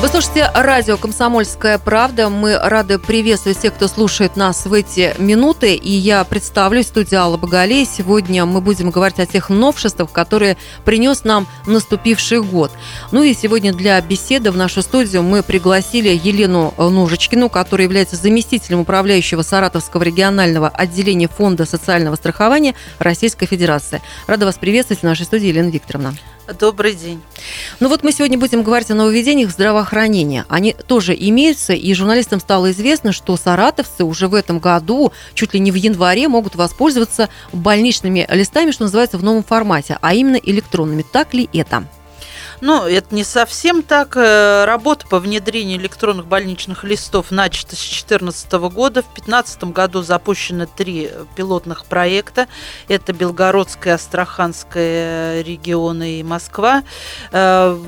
Вы слушаете радио «Комсомольская правда». Мы рады приветствовать всех, кто слушает нас в эти минуты. И я представлю студию Алла Багалей. Сегодня мы будем говорить о тех новшествах, которые принес нам наступивший год. Ну и сегодня для беседы в нашу студию мы пригласили Елену Ножечкину, которая является заместителем управляющего Саратовского регионального отделения Фонда социального страхования Российской Федерации. Рада вас приветствовать в нашей студии, Елена Викторовна. Добрый день. Ну вот мы сегодня будем говорить о нововведениях здравоохранения. Они тоже имеются, и журналистам стало известно, что саратовцы уже в этом году, чуть ли не в январе, могут воспользоваться больничными листами, что называется, в новом формате, а именно электронными. Так ли это? Ну, это не совсем так. Э, работа по внедрению электронных больничных листов начата с 2014 года. В 2015 году запущено три пилотных проекта. Это Белгородская, Астраханская регионы и Москва. Э,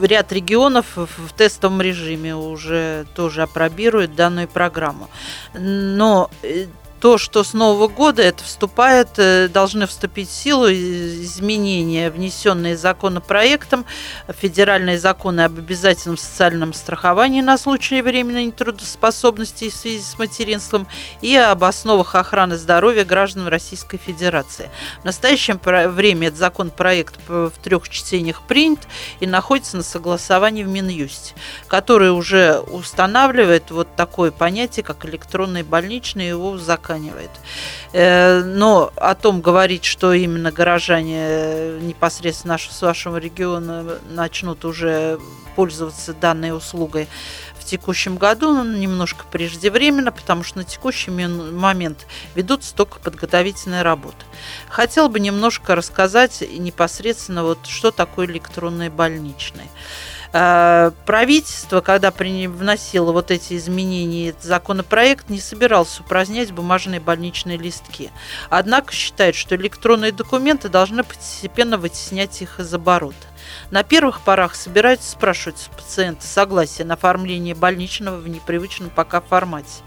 ряд регионов в тестовом режиме уже тоже опробируют данную программу. Но э, то, что с Нового года это вступает, э, должны вступить в силу изменения, внесенные законопроектом, федеральные законы об обязательном социальном страховании на случай временной нетрудоспособности в связи с материнством и об основах охраны здоровья граждан Российской Федерации. В настоящее время этот законопроект в трех чтениях принят и находится на согласовании в Минюсте, который уже устанавливает вот такое понятие, как электронный больничный, его закон усканивает. Э, но о том говорить, что именно горожане э, непосредственно с вашего региона начнут уже пользоваться данной услугой в текущем году ну, немножко преждевременно, потому что на текущий момент ведутся только подготовительные работы. Хотел бы немножко рассказать непосредственно, вот, что такое электронные больничные. Э, правительство, когда вносило вот эти изменения, этот законопроект, не собирался упразднять бумажные больничные листки. Однако считает, что электронные документы должны постепенно вытеснять их из оборота. На первых порах собираются спрашивать с пациента согласие на оформление больничного в непривычном пока формате.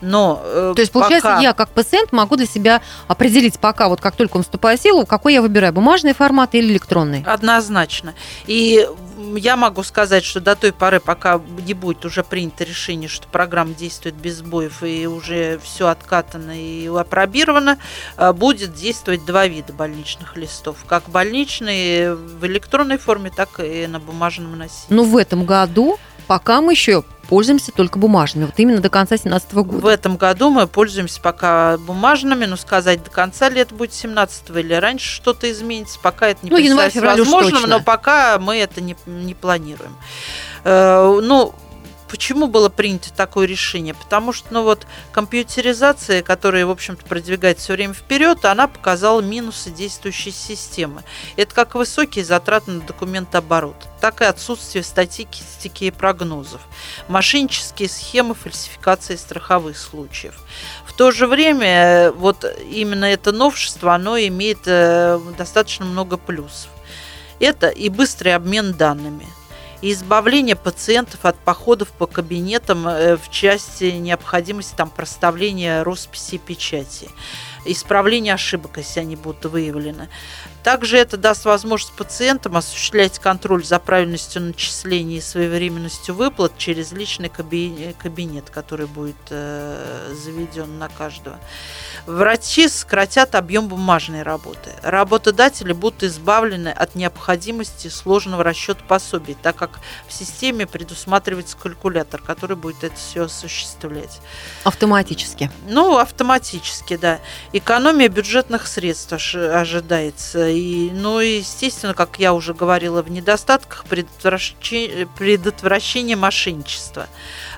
Но э, То есть, получается, пока... я как пациент могу для себя определить пока, вот как только он вступает в силу, какой я выбираю, бумажный формат или электронный? Однозначно. И я могу сказать, что до той поры, пока не будет уже принято решение, что программа действует без сбоев и уже все откатано и апробировано, э, будет действовать два вида больничных листов. Как больничные в электронной форме, так и на бумажном носителе. Но в этом году пока мы еще пользуемся только бумажными, вот именно до конца 2017 года. В этом году мы пользуемся пока бумажными, но сказать до конца лет будет 17 или раньше что-то изменится, пока это не ну, январь, возможным, но пока мы это не, не планируем. Э, ну, Почему было принято такое решение? Потому что, ну вот, компьютеризация, которая, в общем-то, продвигается все время вперед, она показала минусы действующей системы. Это как высокие затраты на документооборот, так и отсутствие статистики и прогнозов, мошеннические схемы фальсификации страховых случаев. В то же время, вот именно это новшество, оно имеет э, достаточно много плюсов. Это и быстрый обмен данными – и избавление пациентов от походов по кабинетам э, в части необходимости там проставления росписи печати исправление ошибок, если они будут выявлены. Также это даст возможность пациентам осуществлять контроль за правильностью начисления и своевременностью выплат через личный кабинет, который будет э, заведен на каждого. Врачи сократят объем бумажной работы. Работодатели будут избавлены от необходимости сложного расчета пособий, так как в системе предусматривается калькулятор, который будет это все осуществлять. Автоматически? Ну, автоматически, да. Экономия бюджетных средств ожидается. И, ну, естественно, как я уже говорила, в недостатках предотвращение, предотвращение мошенничества.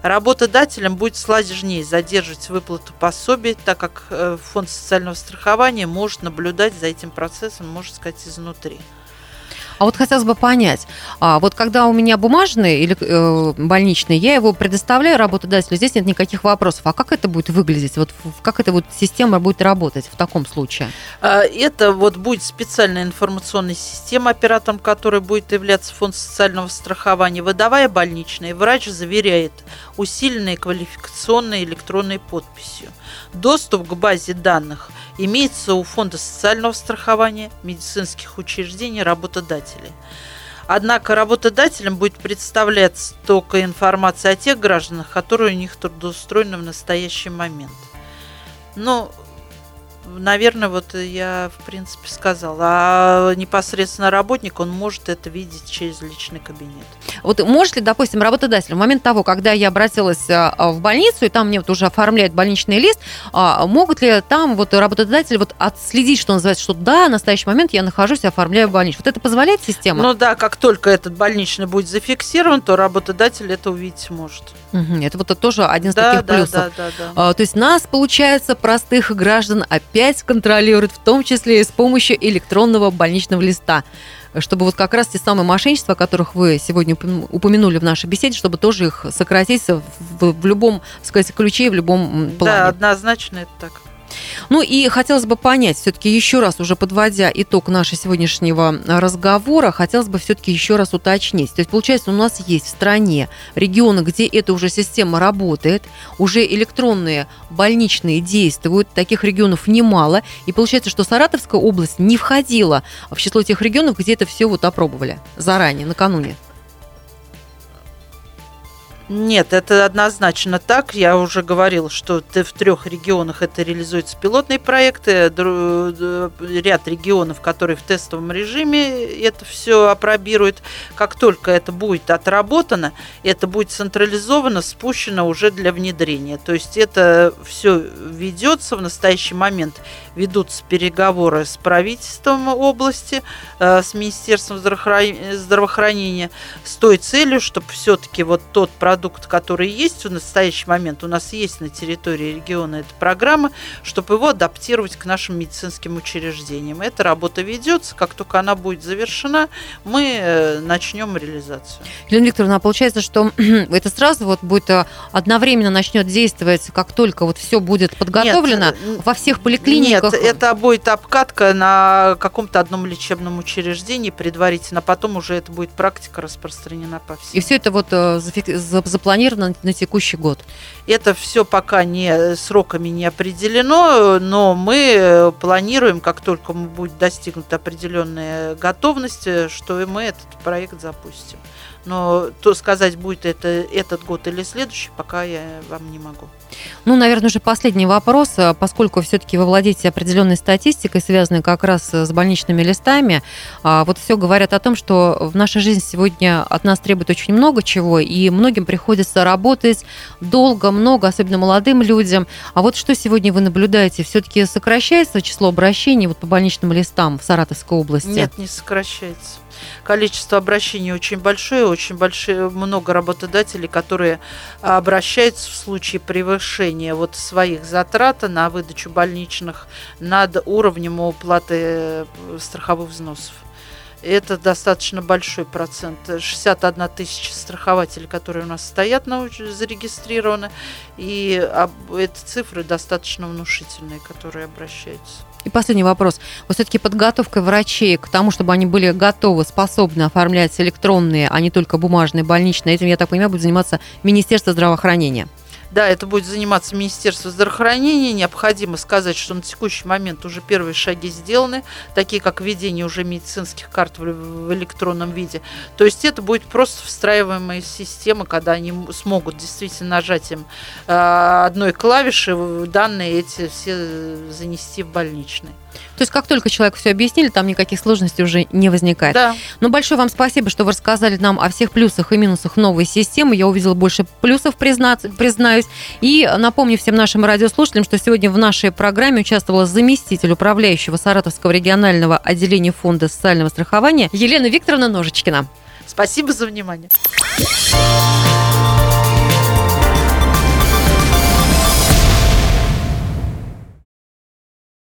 Работодателям будет сложнее задерживать выплату пособий, так как э, фонд социального страхования может наблюдать за этим процессом, можно сказать, изнутри. А вот хотелось бы понять, а вот когда у меня бумажный или э, больничный, я его предоставляю работодателю, здесь нет никаких вопросов. А как это будет выглядеть? Вот как эта вот система будет работать в таком случае? А, это вот будет специальная информационная система, оператором которой будет являться фонд социального страхования. Выдавая больничный, врач заверяет усиленной квалификационной электронной подписью. Доступ к базе данных имеется у Фонда социального страхования, медицинских учреждений, работодателей. Однако работодателям будет представляться только информация о тех гражданах, которые у них трудоустроены в настоящий момент. Но наверное, вот я, в принципе, сказала. А непосредственно работник, он может это видеть через личный кабинет. Вот может ли, допустим, работодатель в момент того, когда я обратилась а, в больницу, и там мне вот уже оформляют больничный лист, а, могут ли там вот работодатель вот отследить, что называется, что да, в настоящий момент я нахожусь и оформляю больничный. Вот это позволяет система? Ну да, как только этот больничный будет зафиксирован, то работодатель это увидеть может. Угу, это вот тоже один из да, таких да, плюсов. Да, да, да. А, то есть нас, получается, простых граждан опять контролируют, в том числе и с помощью электронного больничного листа чтобы вот как раз те самые мошенничества, о которых вы сегодня упомянули в нашей беседе, чтобы тоже их сократить в, в любом, так сказать, ключе, в любом плане. Да, однозначно это так. Ну и хотелось бы понять, все-таки еще раз, уже подводя итог нашего сегодняшнего разговора, хотелось бы все-таки еще раз уточнить. То есть, получается, у нас есть в стране регионы, где эта уже система работает, уже электронные больничные действуют, таких регионов немало, и получается, что Саратовская область не входила в число тех регионов, где это все вот опробовали заранее, накануне. Нет, это однозначно так. Я уже говорил, что в трех регионах это реализуются пилотные проекты, ряд регионов, которые в тестовом режиме это все опробируют. Как только это будет отработано, это будет централизовано, спущено уже для внедрения. То есть это все ведется в настоящий момент. Ведутся переговоры с правительством области, э, с Министерством здравоохранения с той целью, чтобы все-таки вот тот продукт, продукт, который есть в настоящий момент, у нас есть на территории региона эта программа, чтобы его адаптировать к нашим медицинским учреждениям. Эта работа ведется, как только она будет завершена, мы э, начнем реализацию. Елена Викторовна, а получается, что это сразу вот будет э, одновременно начнет действовать, как только вот все будет подготовлено нет, э, во всех поликлиниках? Нет, это будет обкатка на каком-то одном лечебном учреждении предварительно, а потом уже это будет практика распространена по всем. И все это вот запланировано на текущий год? Это все пока не сроками не определено, но мы э, планируем, как только будет достигнута определенная готовность, э, что и мы этот проект запустим. Но то сказать, будет это этот год или следующий, пока я вам не могу. Ну, наверное, уже последний вопрос, э, поскольку все-таки вы владеете определенной статистикой, связанной как раз с больничными листами. А, вот все говорят о том, что в нашей жизни сегодня от нас требует очень много чего, и многим приходится работать долго, много, особенно молодым людям. А вот что сегодня вы наблюдаете? Все-таки сокращается число обращений вот по больничным листам в Саратовской области? Нет, не сокращается количество обращений очень большое, очень большое, много работодателей, которые обращаются в случае превышения вот своих затрат на выдачу больничных над уровнем уплаты э, страховых взносов. Это достаточно большой процент. 61 тысяча страхователей, которые у нас стоят, на, зарегистрированы. И эти цифры достаточно внушительные, которые обращаются. И последний вопрос. Вот все-таки подготовка врачей к тому, чтобы они были готовы, способны оформлять электронные, а не только бумажные больничные, этим, я так понимаю, будет заниматься Министерство здравоохранения. Да, это будет заниматься Министерство здравоохранения. Необходимо сказать, что на текущий момент уже первые шаги сделаны, такие как введение уже медицинских карт в электронном виде. То есть это будет просто встраиваемая система, когда они смогут действительно нажатием э, одной клавиши данные эти все занести в больничный. То есть как только человеку все объяснили, там никаких сложностей уже не возникает. Да. Но большое вам спасибо, что вы рассказали нам о всех плюсах и минусах новой системы. Я увидела больше плюсов, признаюсь. И напомню всем нашим радиослушателям, что сегодня в нашей программе участвовала заместитель управляющего Саратовского регионального отделения Фонда социального страхования Елена Викторовна Ножичкина. Спасибо за внимание.